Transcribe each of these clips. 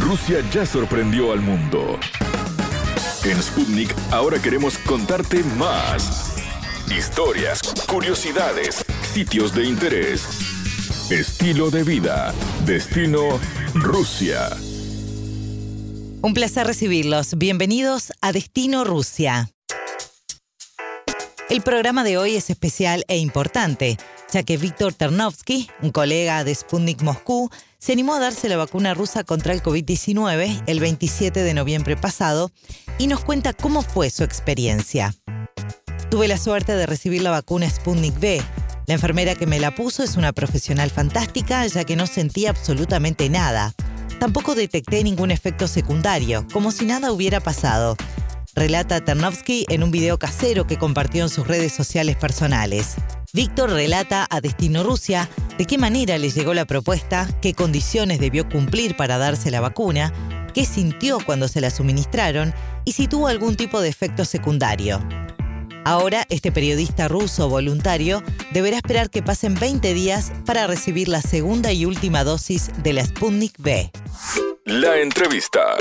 Rusia ya sorprendió al mundo. En Sputnik ahora queremos contarte más. Historias, curiosidades, sitios de interés, estilo de vida, destino Rusia. Un placer recibirlos. Bienvenidos a Destino Rusia. El programa de hoy es especial e importante, ya que Víctor Ternovsky, un colega de Sputnik Moscú, se animó a darse la vacuna rusa contra el COVID-19 el 27 de noviembre pasado y nos cuenta cómo fue su experiencia. Tuve la suerte de recibir la vacuna Sputnik V. La enfermera que me la puso es una profesional fantástica, ya que no sentía absolutamente nada. Tampoco detecté ningún efecto secundario, como si nada hubiera pasado relata Ternovsky en un video casero que compartió en sus redes sociales personales. Víctor relata a Destino Rusia de qué manera le llegó la propuesta, qué condiciones debió cumplir para darse la vacuna, qué sintió cuando se la suministraron y si tuvo algún tipo de efecto secundario. Ahora, este periodista ruso voluntario deberá esperar que pasen 20 días para recibir la segunda y última dosis de la Sputnik V. La entrevista.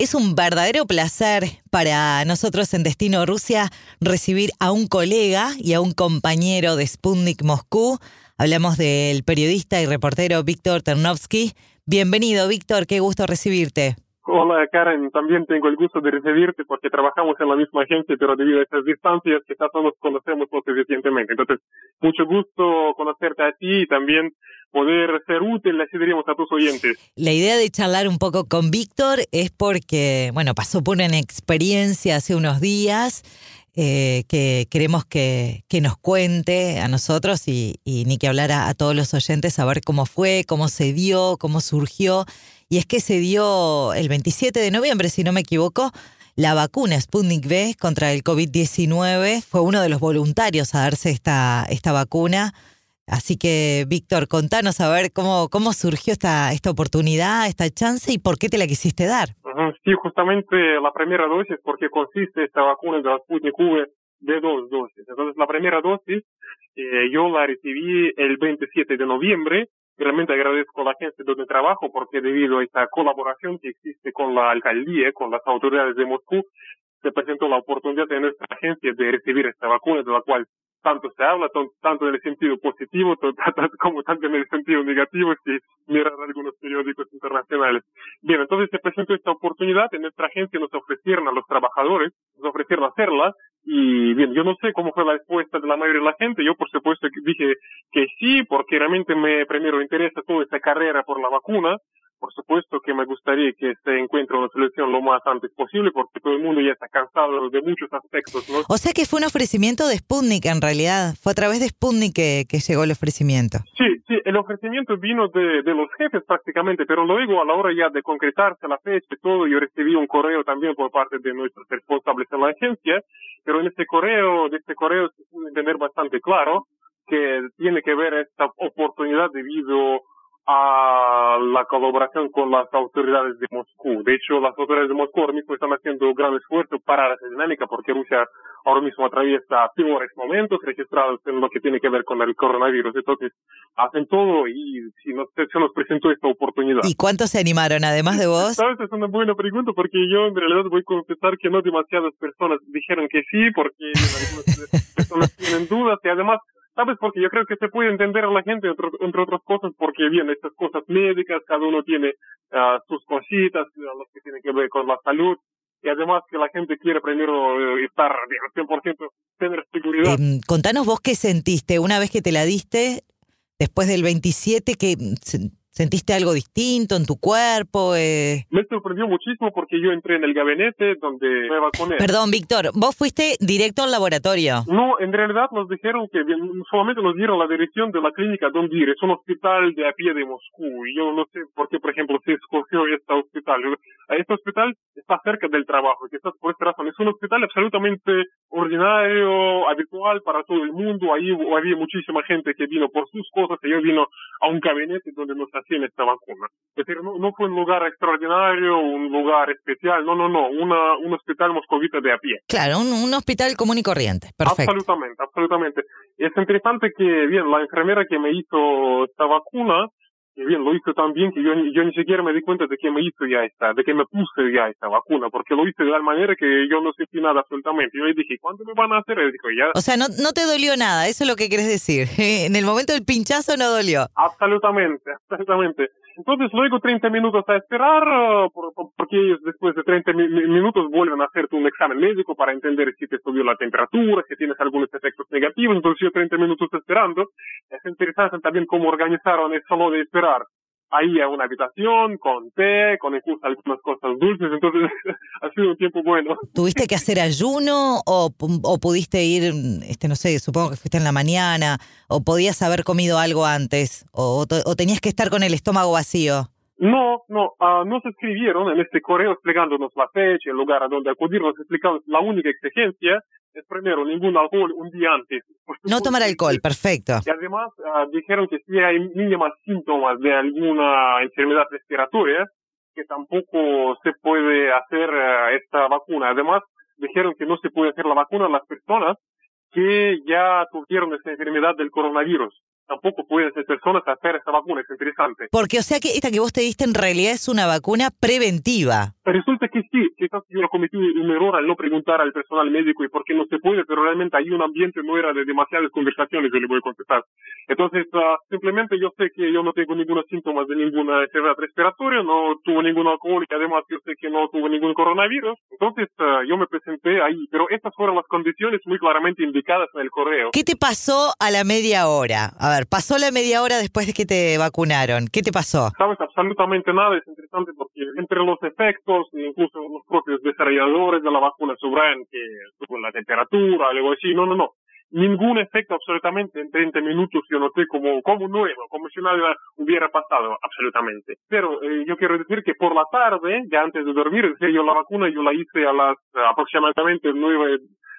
Es un verdadero placer para nosotros en Destino Rusia recibir a un colega y a un compañero de Sputnik Moscú. Hablamos del periodista y reportero Víctor Ternovsky. Bienvenido, Víctor, qué gusto recibirte. Hola Karen, también tengo el gusto de recibirte porque trabajamos en la misma agencia, pero debido a estas distancias quizás no nos conocemos lo suficientemente. Entonces, mucho gusto conocerte a ti y también poder ser útil, así diríamos, a tus oyentes. La idea de charlar un poco con Víctor es porque, bueno, pasó por una experiencia hace unos días eh, que queremos que, que, nos cuente a nosotros y, ni que hablar a, todos los oyentes, a ver cómo fue, cómo se dio, cómo surgió. Y es que se dio el 27 de noviembre, si no me equivoco, la vacuna Sputnik V contra el COVID-19. Fue uno de los voluntarios a darse esta, esta vacuna. Así que, Víctor, contanos a ver cómo, cómo surgió esta, esta oportunidad, esta chance y por qué te la quisiste dar. Sí, justamente la primera dosis, porque consiste esta vacuna de la Sputnik V de dos dosis. Entonces, la primera dosis eh, yo la recibí el 27 de noviembre. Realmente agradezco a la gente donde trabajo porque debido a esta colaboración que existe con la alcaldía, con las autoridades de Moscú, se presentó la oportunidad de nuestra agencia de recibir esta vacuna, de la cual tanto se habla, tanto en el sentido positivo como tanto en el sentido negativo, si miran algunos periódicos internacionales. Bien, entonces se presentó esta oportunidad, en nuestra agencia nos ofrecieron a los trabajadores, nos ofrecieron hacerla, y bien, yo no sé cómo fue la respuesta de la mayoría de la gente, yo por supuesto dije que sí, porque realmente me primero interesa toda esta carrera por la vacuna, por supuesto que me gustaría que se encuentre una solución lo más antes posible porque todo el mundo ya está cansado de muchos aspectos. ¿no? O sea que fue un ofrecimiento de Sputnik en realidad. Fue a través de Sputnik que, que llegó el ofrecimiento. Sí, sí, el ofrecimiento vino de, de los jefes prácticamente, pero luego a la hora ya de concretarse la fecha y todo, yo recibí un correo también por parte de nuestros responsables en la agencia, pero en este correo, de este correo se puede entender bastante claro que tiene que ver esta oportunidad debido a la colaboración con las autoridades de Moscú. De hecho, las autoridades de Moscú ahora mismo están haciendo un gran esfuerzo para esa dinámica porque Rusia ahora mismo atraviesa peores momentos registrados en lo que tiene que ver con el coronavirus. Entonces, hacen todo y si nos, se nos presentó esta oportunidad. ¿Y cuántos se animaron, además de vos? Sabes, es una buena pregunta porque yo en realidad voy a confesar que no demasiadas personas dijeron que sí porque algunas personas tienen dudas y además ¿Sabes? Porque yo creo que se puede entender a la gente, entre, otras cosas, porque bien, estas cosas médicas, cada uno tiene uh, sus cositas, las que tienen que ver con la salud, y además que la gente quiere primero eh, estar bien, 100% tener seguridad. Eh, contanos vos qué sentiste una vez que te la diste, después del 27, que ¿Sentiste algo distinto en tu cuerpo? Eh? Me sorprendió muchísimo porque yo entré en el gabinete donde me vacuné. Perdón, Víctor, vos fuiste directo al laboratorio. No, en realidad nos dijeron que solamente nos dieron la dirección de la clínica Don Dir, es un hospital de a pie de Moscú. Y yo no sé por qué, por ejemplo, se escogió este hospital. Este hospital está cerca del trabajo, quizás por esta razón. Es un hospital absolutamente ordinario, habitual para todo el mundo. Ahí había muchísima gente que vino por sus cosas y yo vino a un gabinete donde nos tiene esta vacuna. Es decir, no, fue un lugar extraordinario, un lugar especial, no, no, no, una, un hospital moscovita de a pie. Claro, un, hospital común y corriente, perfecto. Absolutamente, absolutamente. Es interesante que, bien, la enfermera que me hizo esta vacuna, bien, lo hice tan bien que yo, yo ni siquiera me di cuenta de que me hizo ya esta, de que me puse ya esta vacuna, porque lo hice de tal manera que yo no sentí nada absolutamente. Yo le dije, ¿cuándo me van a hacer? Dijo, ya. O sea, no, no te dolió nada, eso es lo que quieres decir. en el momento del pinchazo no dolió. Absolutamente, absolutamente. Entonces luego 30 minutos a esperar, uh, porque ellos después de 30 minutos vuelven a hacerte un examen médico para entender si te subió la temperatura, si tienes algunos efectos negativos. Entonces yo 30 minutos esperando. Es interesante también cómo organizaron el salón de esperar ahí a una habitación con té, con algunas cosas dulces, entonces ha sido un tiempo bueno. ¿Tuviste que hacer ayuno o, o pudiste ir, este no sé, supongo que fuiste en la mañana, o podías haber comido algo antes, o, o tenías que estar con el estómago vacío? No, no, uh, nos escribieron en este correo explicándonos la fecha, el lugar a donde acudir, nos explicaron la única exigencia es primero ningún alcohol un día antes. No tomar alcohol, perfecto. Y además uh, dijeron que si hay mínimas síntomas de alguna enfermedad respiratoria, que tampoco se puede hacer uh, esta vacuna. Además, dijeron que no se puede hacer la vacuna a las personas que ya tuvieron esta enfermedad del coronavirus tampoco pueden ser personas hacer esta vacuna, es interesante. Porque, o sea, que esta que vos te diste en realidad es una vacuna preventiva. Resulta que sí, quizás yo cometí un error al no preguntar al personal médico y por qué no se puede, pero realmente ahí un ambiente no era de demasiadas conversaciones, yo le voy a contestar. Entonces, uh, simplemente yo sé que yo no tengo ningunos síntomas de ninguna enfermedad respiratoria, no tuve ningún alcohol y además yo sé que no tuve ningún coronavirus. Entonces, uh, yo me presenté ahí, pero estas fueron las condiciones muy claramente indicadas en el correo. ¿Qué te pasó a la media hora? A ver, pasó la media hora después de que te vacunaron. ¿Qué te pasó? Sabes, absolutamente nada. Es interesante porque entre los efectos, incluso los propios desarrolladores de la vacuna subrayan que con la temperatura, algo así. No, no, no. Ningún efecto absolutamente en 30 minutos yo noté como, como nuevo, como si nada hubiera pasado absolutamente. Pero eh, yo quiero decir que por la tarde, ya antes de dormir, yo la vacuna yo la hice a las aproximadamente 9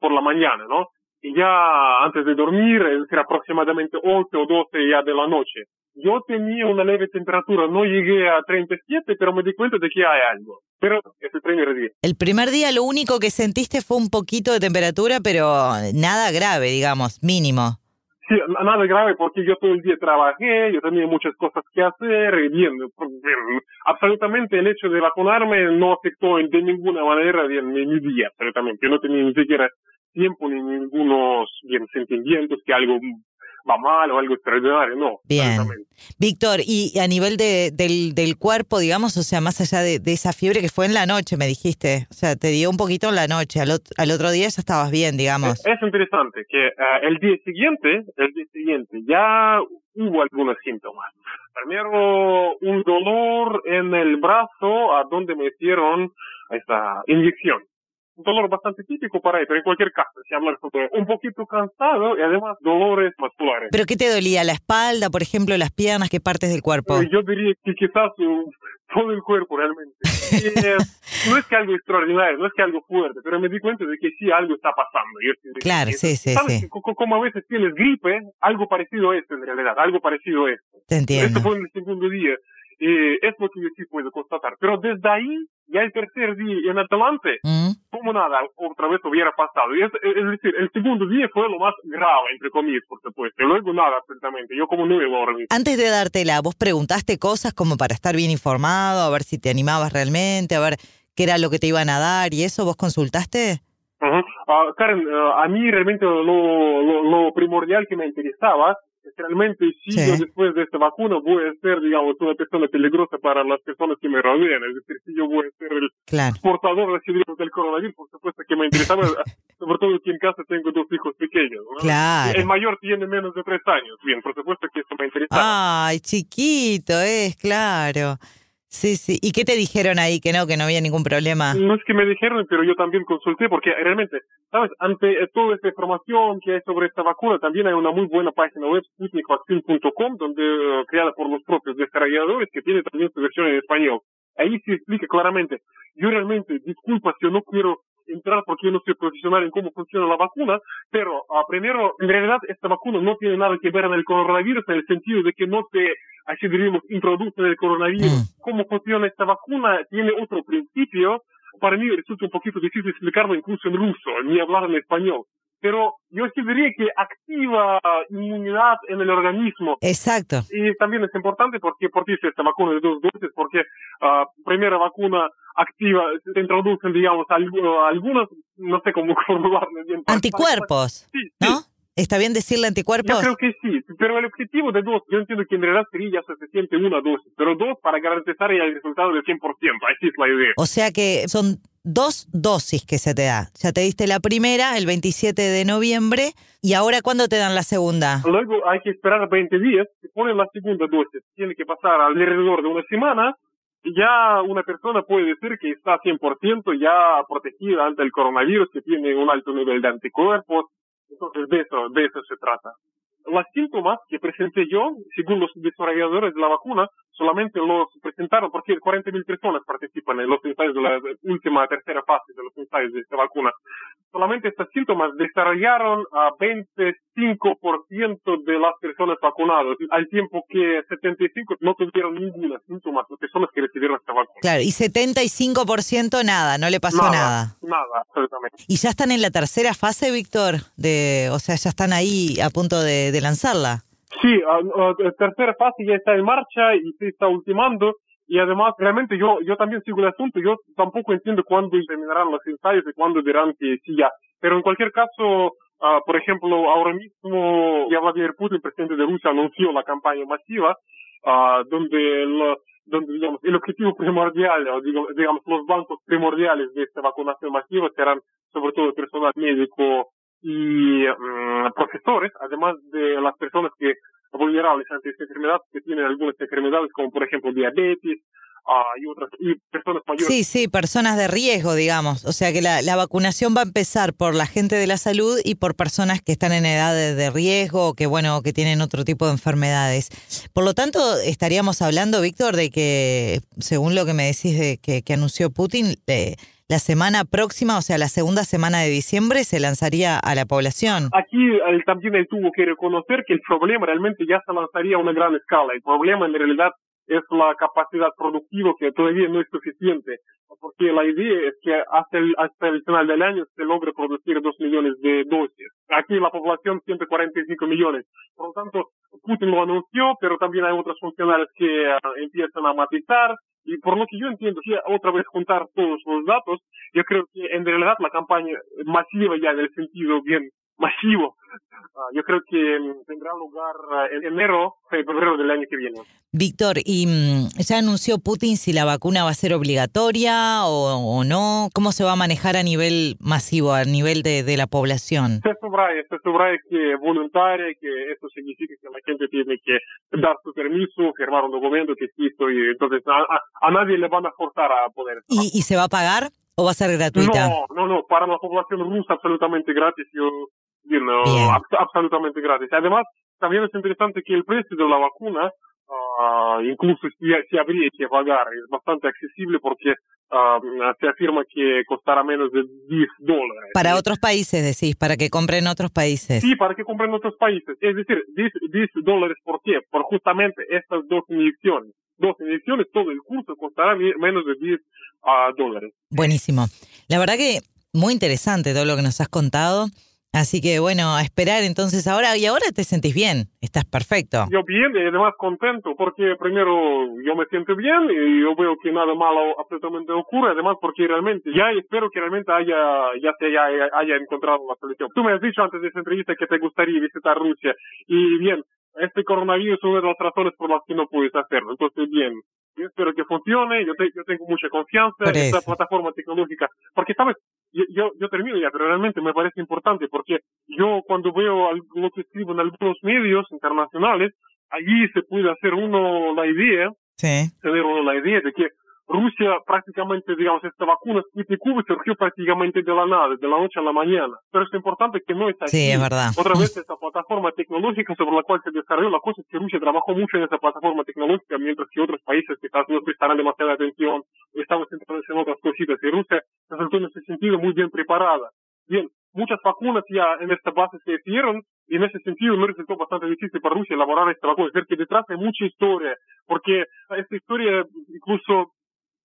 por la mañana, ¿no? Ya antes de dormir, es decir, aproximadamente 11 o 12 ya de la noche. Yo tenía una leve temperatura, no llegué a 37, pero me di cuenta de que hay algo. Pero es el primer día. El primer día lo único que sentiste fue un poquito de temperatura, pero nada grave, digamos, mínimo. Sí, nada grave porque yo todo el día trabajé, yo tenía muchas cosas que hacer, y bien, absolutamente el hecho de vacunarme no afectó de ninguna manera bien, mi, mi día, absolutamente. Yo no tenía ni siquiera tiempo ni ningunos bien sentimientos que algo va mal o algo extraordinario, no. Bien. Víctor, y a nivel de, del, del cuerpo, digamos, o sea, más allá de, de, esa fiebre que fue en la noche, me dijiste, o sea, te dio un poquito en la noche, al, al otro día ya estabas bien, digamos. Es, interesante que uh, el día siguiente, el día siguiente, ya hubo algunos síntomas. Primero, un dolor en el brazo a donde me hicieron esta inyección dolor bastante típico para ahí, pero en cualquier caso, si hablar sobre un poquito cansado y además dolores musculares. ¿Pero qué te dolía? ¿La espalda, por ejemplo, las piernas? ¿Qué partes del cuerpo? Eh, yo diría que quizás uh, todo el cuerpo realmente. Eh, no es que algo extraordinario, no es que algo fuerte, pero me di cuenta de que sí algo está pasando. claro, sí, sí, ¿sabes? sí. Como a veces tienes gripe, algo parecido a esto en realidad, algo parecido a esto. Te entiendo. Esto fue en el segundo día. Eh, es lo que yo sí puedo constatar. Pero desde ahí, ya el tercer día en adelante, mm. como nada, otra vez hubiera pasado. Y es, es, decir, el segundo día fue lo más grave, entre comillas, por supuesto. Y luego nada, absolutamente. Yo como no me dormí. Antes de dártela, vos preguntaste cosas como para estar bien informado, a ver si te animabas realmente, a ver qué era lo que te iban a dar y eso, ¿vos consultaste? Uh Karen, uh, a mí realmente lo, lo, lo primordial que me interesaba realmente si yo después de esta vacuna voy a ser, digamos, una persona peligrosa para las personas que me rodean, es decir, si yo voy a ser el portador de del coronavirus, por supuesto que me interesaba, sobre todo que en casa tengo dos hijos pequeños. El mayor tiene menos de tres años, bien, por supuesto que eso me interesaba. Ay, chiquito es, claro. Sí, sí. ¿Y qué te dijeron ahí? Que no, que no había ningún problema. No es que me dijeron, pero yo también consulté, porque realmente, ¿sabes? Ante toda esta información que hay sobre esta vacuna, también hay una muy buena página web, sputnikvaccine.com, donde, uh, creada por los propios desarrolladores, que tiene también su versión en español. Ahí se explica claramente. Yo realmente, disculpa yo no quiero entrar porque yo no soy profesional en cómo funciona la vacuna, pero uh, primero, en realidad esta vacuna no tiene nada que ver en el coronavirus en el sentido de que no te, así diríamos, introduce el coronavirus. Mm. Cómo funciona esta vacuna tiene otro principio. Para mí resulta un poquito difícil explicarlo incluso en ruso, ni hablar en español. Pero yo sí diría que activa inmunidad en el organismo. Exacto. Y también es importante porque, porque esta vacuna de dos dosis, porque uh, primera vacuna activa, se introducen, digamos, algunos, no sé cómo formularlo bien. Anticuerpos, sí, ¿no? ¿Está bien decirle anticuerpos? Yo creo que sí, pero el objetivo de dos, yo entiendo que en realidad sería ya suficiente una dosis, pero dos para garantizar el resultado del 100%, así es la idea. O sea que son dos dosis que se te da. Ya te diste la primera el 27 de noviembre y ahora ¿cuándo te dan la segunda? Luego hay que esperar 20 días, se pone la segunda dosis. Tiene que pasar alrededor de una semana y ya una persona puede decir que está 100% ya protegida ante el coronavirus, que tiene un alto nivel de anticuerpos, entonces, de eso, de eso se trata. Los síntomas que presenté yo, según los desarrolladores de la vacuna, solamente los presentaron porque 40.000 personas participan en los ensayos de la última tercera fase de los ensayos de esta vacuna. Solamente estos síntomas desarrollaron a 25% de las personas vacunadas, al tiempo que 75 no tuvieron ninguna síntomas las personas que recibieron esta vacuna. Claro, y 75% nada, no le pasó nada. Nada, absolutamente. ¿Y ya están en la tercera fase, Víctor? De, o sea, ya están ahí a punto de, de lanzarla. Sí, la tercera fase ya está en marcha y se está ultimando. Y además, realmente yo, yo también sigo el asunto. Yo tampoco entiendo cuándo terminarán los ensayos y cuándo dirán que sí ya. Pero en cualquier caso, por ejemplo, ahora mismo ya Vladimir Putin, presidente de Rusia, anunció la campaña masiva, donde el, donde digamos el objetivo primordial, o digamos los bancos primordiales de esta vacunación masiva serán sobre todo el personal médico y mm, profesores, además de las personas que vulnerables ante esta enfermedad, que tienen algunas enfermedades como por ejemplo diabetes uh, y otras, y personas mayores. Sí, sí, personas de riesgo, digamos. O sea que la, la, vacunación va a empezar por la gente de la salud y por personas que están en edad de, de riesgo que, bueno, que tienen otro tipo de enfermedades. Por lo tanto, estaríamos hablando, Víctor, de que, según lo que me decís de que, que anunció Putin, eh, la semana próxima, o sea, la segunda semana de diciembre, se lanzaría a la población. Aquí también él tuvo que reconocer que el problema realmente ya se lanzaría a una gran escala. El problema en realidad es la capacidad productiva que todavía no es suficiente, porque la idea es que hasta el, hasta el final del año se logre producir dos millones de dosis. Aquí la población 145 millones. Por lo tanto, Putin lo anunció, pero también hay otros funcionarios que uh, empiezan a matizar, y por lo que yo entiendo, si otra vez juntar todos los datos, yo creo que en realidad la campaña masiva ya en el sentido bien masivo, uh, yo creo que tendrá lugar en enero, febrero del año que viene. Víctor, ¿y ya anunció Putin si la vacuna va a ser obligatoria o, o, no? ¿Cómo se va a manejar a nivel masivo, a nivel de, de la población? Se subraya, se subraya que voluntaria, que eso significa que la gente tiene que dar su permiso, firmar un documento que sí estoy, entonces a, a, a nadie le van a forzar a poder. ¿Y, ¿Y se va a pagar o va a ser gratuita? No, no, no, para la población rusa absolutamente gratis, yo, you know, ab absolutamente gratis. Además, también es interesante que el precio de la vacuna Uh, incluso si, si, habría que pagar, es bastante accesible porque uh, se afirma que costará menos de 10 dólares. Para otros países, decís, para que compren otros países. Sí, para que compren otros países. Es decir, 10, 10 dólares, ¿por qué? Por justamente estas dos inyecciones. Dos inyecciones, todo el curso costará menos de 10 uh, dólares. Buenísimo. La verdad que muy interesante todo lo que nos has contado. Así que bueno, a esperar entonces ahora, y ahora te sentís bien, estás perfecto. Yo bien y además contento, porque primero yo me siento bien y yo veo que nada malo absolutamente ocurre, además porque realmente, ya espero que realmente haya, ya se haya, haya encontrado la solución. Tú me has dicho antes de esta entrevista que te gustaría visitar Rusia, y bien, este coronavirus es una de las razones por las que no puedes hacerlo, entonces bien. Yo espero que funcione, yo, te, yo tengo mucha confianza en esta plataforma tecnológica, porque sabes, yo, yo, yo, termino ya, pero realmente me parece importante porque yo cuando veo lo que escribo en algunos medios internacionales, allí se puede hacer uno la idea, sí. tener uno la idea de que Rusia prácticamente, digamos, esta vacuna Sputnik V surgió prácticamente de la nada, de la noche a la mañana. Pero es importante que no es así. Sí, es verdad. Otra vez, esta plataforma tecnológica sobre la cual se desarrolló, la cosa es que Rusia trabajó mucho en esa plataforma tecnológica, mientras que otros países quizás no prestarán demasiada atención, estamos centrados en otras cositas. Y Rusia resultó en ese sentido muy bien preparada. Bien, muchas vacunas ya en esta base se hicieron, y en ese sentido me resultó bastante difícil para Rusia elaborar esta vacuna. Es decir, que detrás hay mucha historia, porque esta historia incluso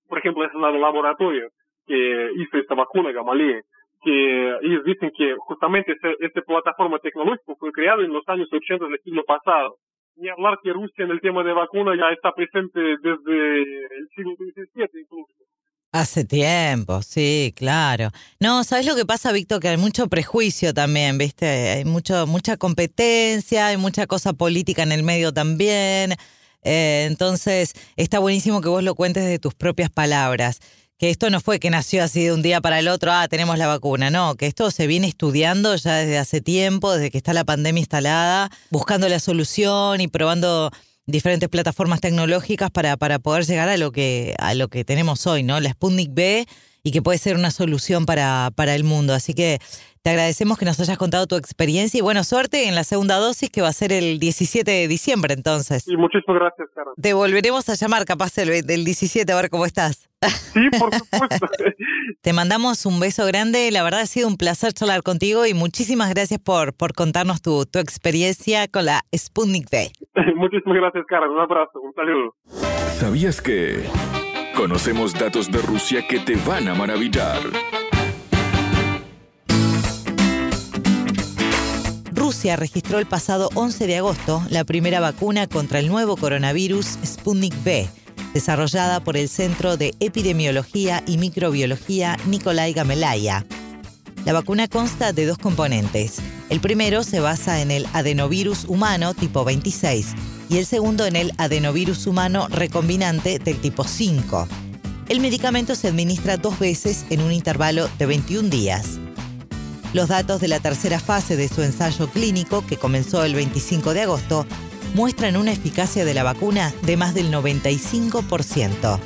por ejemplo, es el laboratorio que hizo esta vacuna Gamaleya, que ellos dicen que justamente esta plataforma tecnológica fue creada en los años 80 del siglo pasado. Ni hablar que Rusia en el tema de vacuna ya está presente desde el siglo XVII incluso. Hace tiempo, sí, claro. No, ¿sabes lo que pasa, Víctor? Que hay mucho prejuicio también, ¿viste? Hay mucho, mucha competencia, hay mucha cosa política en el medio también. Eh, entonces, está buenísimo que vos lo cuentes de tus propias palabras. Que esto no fue que nació así de un día para el otro, ah, tenemos la vacuna. No, que esto se viene estudiando ya desde hace tiempo, desde que está la pandemia instalada, buscando la solución y probando diferentes plataformas tecnológicas para, para poder llegar a lo que a lo que tenemos hoy, ¿no? La Sputnik B y que puede ser una solución para, para el mundo. Así que te agradecemos que nos hayas contado tu experiencia y buena suerte en la segunda dosis que va a ser el 17 de diciembre entonces. Y muchísimas gracias, Carlos. Te volveremos a llamar capaz el, del 17 a ver cómo estás. Sí, por supuesto. Te mandamos un beso grande. La verdad ha sido un placer charlar contigo y muchísimas gracias por, por contarnos tu, tu experiencia con la Sputnik V. muchísimas gracias, Carlos. Un abrazo, un saludo. ¿Sabías que conocemos datos de Rusia que te van a maravillar? Rusia registró el pasado 11 de agosto la primera vacuna contra el nuevo coronavirus Sputnik V, desarrollada por el Centro de Epidemiología y Microbiología Nikolai Gamelaya. La vacuna consta de dos componentes. El primero se basa en el adenovirus humano tipo 26 y el segundo en el adenovirus humano recombinante del tipo 5. El medicamento se administra dos veces en un intervalo de 21 días. Los datos de la tercera fase de su ensayo clínico, que comenzó el 25 de agosto, muestran una eficacia de la vacuna de más del 95%.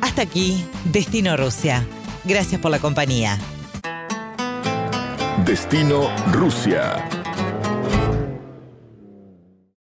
Hasta aquí, Destino Rusia. Gracias por la compañía. Destino Rusia.